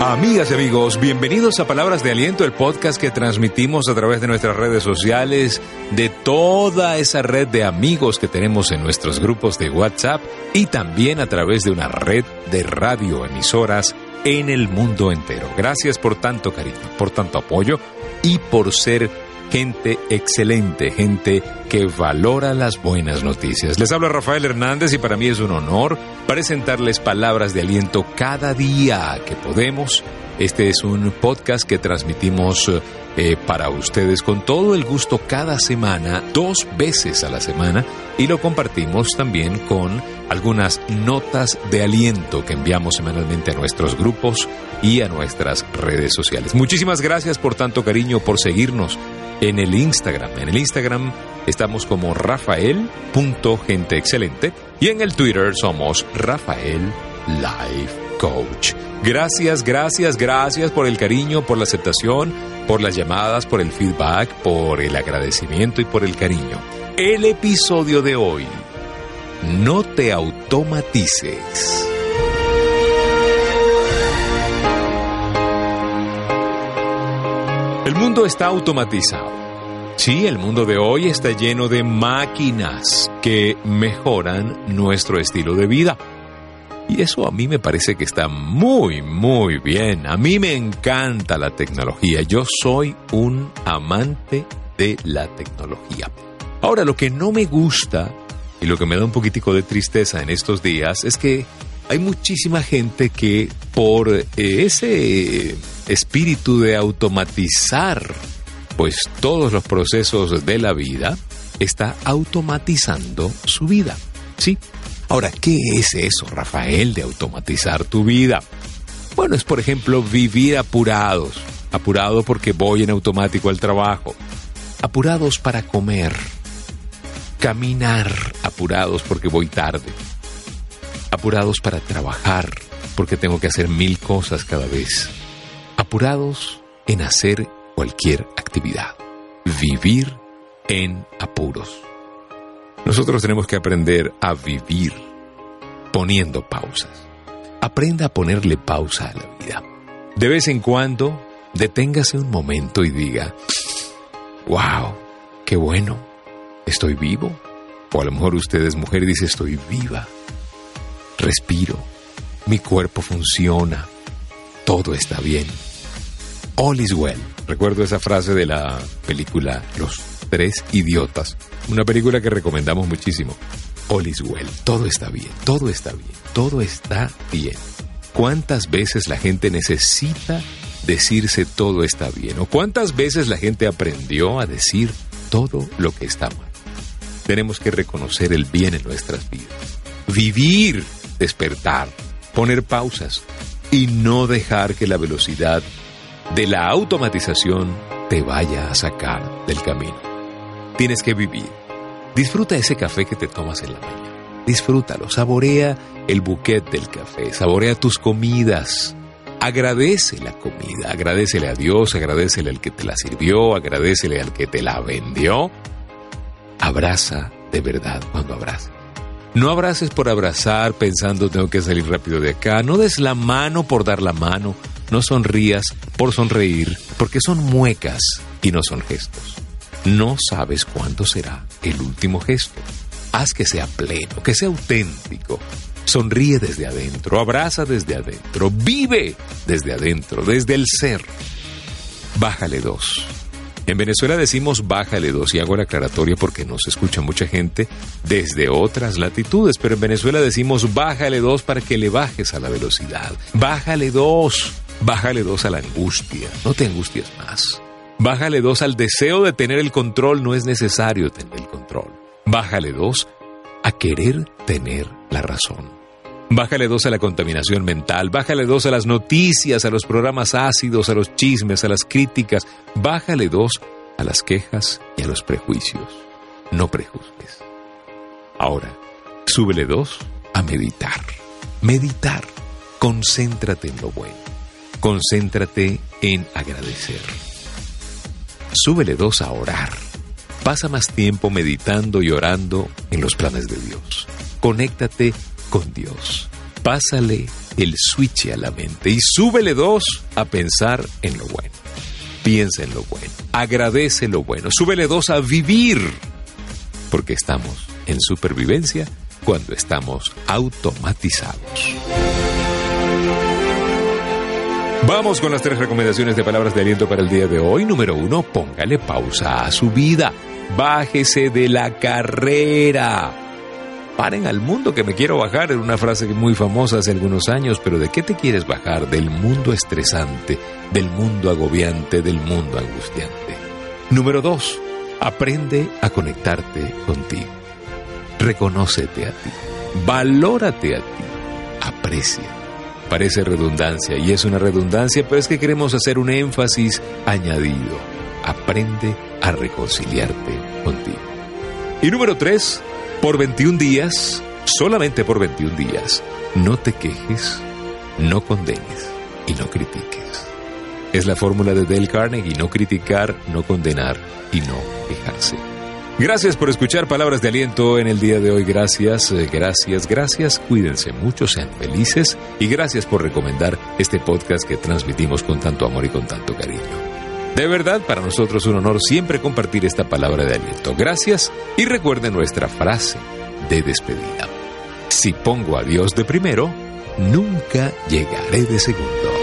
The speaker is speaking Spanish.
Amigas y amigos, bienvenidos a Palabras de Aliento, el podcast que transmitimos a través de nuestras redes sociales, de toda esa red de amigos que tenemos en nuestros grupos de WhatsApp y también a través de una red de radioemisoras en el mundo entero. Gracias por tanto cariño, por tanto apoyo y por ser gente excelente, gente que valora las buenas noticias. Les habla Rafael Hernández y para mí es un honor presentarles palabras de aliento cada día que podemos. Este es un podcast que transmitimos eh, para ustedes con todo el gusto cada semana, dos veces a la semana, y lo compartimos también con algunas notas de aliento que enviamos semanalmente a nuestros grupos y a nuestras redes sociales. Muchísimas gracias por tanto cariño, por seguirnos en el Instagram. En el Instagram estamos como rafael.genteexcelente y en el Twitter somos Rafael Life Coach. Gracias, gracias, gracias por el cariño, por la aceptación, por las llamadas, por el feedback, por el agradecimiento y por el cariño. El episodio de hoy. No te automatices. El mundo está automatizado. Sí, el mundo de hoy está lleno de máquinas que mejoran nuestro estilo de vida. Y eso a mí me parece que está muy, muy bien. A mí me encanta la tecnología. Yo soy un amante de la tecnología. Ahora, lo que no me gusta y lo que me da un poquitico de tristeza en estos días es que hay muchísima gente que por eh, ese espíritu de automatizar pues todos los procesos de la vida está automatizando su vida. ¿Sí? Ahora, ¿qué es eso, Rafael, de automatizar tu vida? Bueno, es por ejemplo vivir apurados. Apurado porque voy en automático al trabajo. Apurados para comer. Caminar apurados porque voy tarde. Apurados para trabajar porque tengo que hacer mil cosas cada vez apurados en hacer cualquier actividad. Vivir en apuros. Nosotros tenemos que aprender a vivir poniendo pausas. Aprenda a ponerle pausa a la vida. De vez en cuando, deténgase un momento y diga, wow, qué bueno, estoy vivo. O a lo mejor usted es mujer y dice, estoy viva. Respiro, mi cuerpo funciona, todo está bien. All is well. Recuerdo esa frase de la película Los Tres Idiotas, una película que recomendamos muchísimo. All is well. Todo está bien, todo está bien, todo está bien. ¿Cuántas veces la gente necesita decirse todo está bien? ¿O cuántas veces la gente aprendió a decir todo lo que está mal? Tenemos que reconocer el bien en nuestras vidas. Vivir, despertar, poner pausas, y no dejar que la velocidad de la automatización te vaya a sacar del camino. Tienes que vivir. Disfruta ese café que te tomas en la mañana. Disfrútalo, saborea el buquet del café, saborea tus comidas. Agradece la comida, agradecele a Dios, agradecele al que te la sirvió, agradecele al que te la vendió. Abraza de verdad cuando abraza. No abraces por abrazar pensando tengo que salir rápido de acá. No des la mano por dar la mano. No sonrías por sonreír, porque son muecas y no son gestos. No sabes cuándo será el último gesto. Haz que sea pleno, que sea auténtico. Sonríe desde adentro, abraza desde adentro, vive desde adentro, desde el ser. Bájale dos. En Venezuela decimos bájale dos y hago la aclaratoria porque nos escucha mucha gente desde otras latitudes, pero en Venezuela decimos bájale dos para que le bajes a la velocidad. Bájale dos, bájale dos a la angustia, no te angusties más. Bájale dos al deseo de tener el control, no es necesario tener el control. Bájale dos a querer tener la razón. Bájale dos a la contaminación mental, bájale dos a las noticias, a los programas ácidos, a los chismes, a las críticas, bájale dos a las quejas y a los prejuicios. No prejuzgues. Ahora, súbele dos a meditar. Meditar. Concéntrate en lo bueno. Concéntrate en agradecer. Súbele dos a orar. Pasa más tiempo meditando y orando en los planes de Dios. Conéctate con Dios. Pásale el switch a la mente y súbele dos a pensar en lo bueno. Piensa en lo bueno, agradece lo bueno, súbele dos a vivir, porque estamos en supervivencia cuando estamos automatizados. Vamos con las tres recomendaciones de palabras de aliento para el día de hoy. Número uno, póngale pausa a su vida. Bájese de la carrera. Paren al mundo que me quiero bajar, era una frase muy famosa hace algunos años, pero ¿de qué te quieres bajar? Del mundo estresante, del mundo agobiante, del mundo angustiante. Número dos, aprende a conectarte contigo. Reconócete a ti, valórate a ti, aprecia. Parece redundancia y es una redundancia, pero es que queremos hacer un énfasis añadido. Aprende a reconciliarte contigo. Y número tres, por 21 días, solamente por 21 días, no te quejes, no condenes y no critiques. Es la fórmula de Dale Carnegie, no criticar, no condenar y no quejarse. Gracias por escuchar palabras de aliento en el día de hoy. Gracias, eh, gracias, gracias. Cuídense mucho, sean felices y gracias por recomendar este podcast que transmitimos con tanto amor y con tanto cariño. De verdad, para nosotros es un honor siempre compartir esta palabra de aliento. Gracias y recuerden nuestra frase de despedida. Si pongo a Dios de primero, nunca llegaré de segundo.